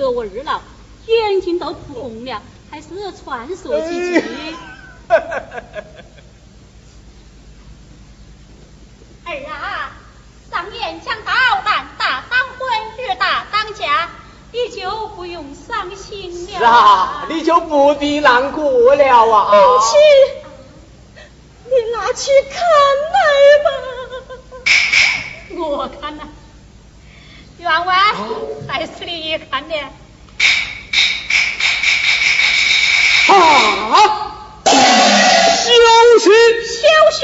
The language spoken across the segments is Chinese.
得我二老，眼睛都哭红了，还是传说几句。儿啊，上言讲到男大当婚，女大当嫁，你就不用伤心了。是啊，你就不必难过了啊。母亲，你拿去看来吧。我看呐，员外还是你看的。啊！小心！小心！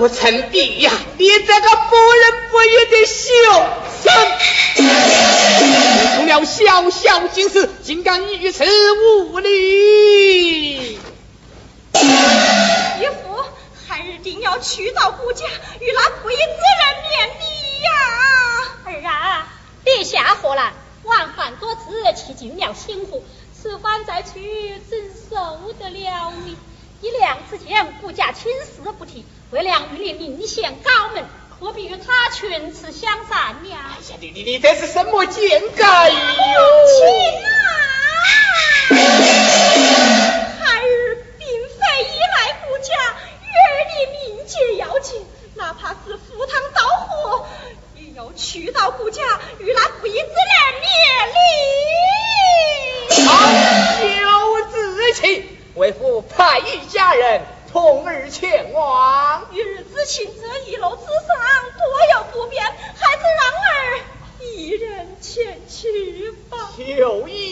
不成帝呀，你这个不仁不义的畜生！你出了小小金事，竟敢于此无礼！义父，孩儿定要去到顾家，与那不义之人面礼呀！儿啊，别下何来，晚饭多吃，气尽了心腹，此番再去，怎受得了你？一两之间，顾家亲事不提，为了与你另显高门，何必与他群雌相残呀？哎呀，你你你这是什么见解哟？亲啊！孩儿并非依赖顾家，与儿你命节要紧，哪怕是赴汤蹈火，也要去到顾家与那不义之人面礼。好，有志气。为父派一家人同儿前往。与日之情这一路之上多有不便，还是让儿一人前去有意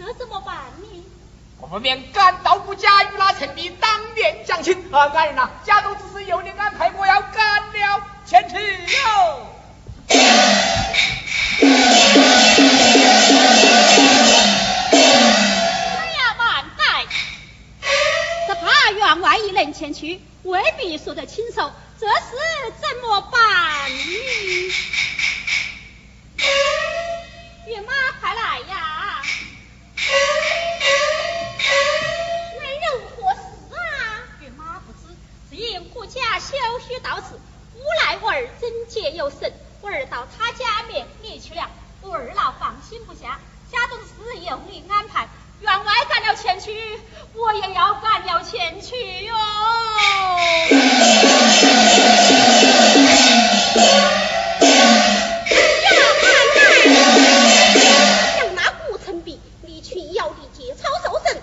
这怎么办呢？我不免赶到不假与那陈碧当面讲亲，啊，爱人呐，家中之事由你安排，我要赶了前去哟。哎呀，万代，只怕员外一人前去，未必说得清楚，这事怎么办呢？岳妈快来呀！必要的节操受损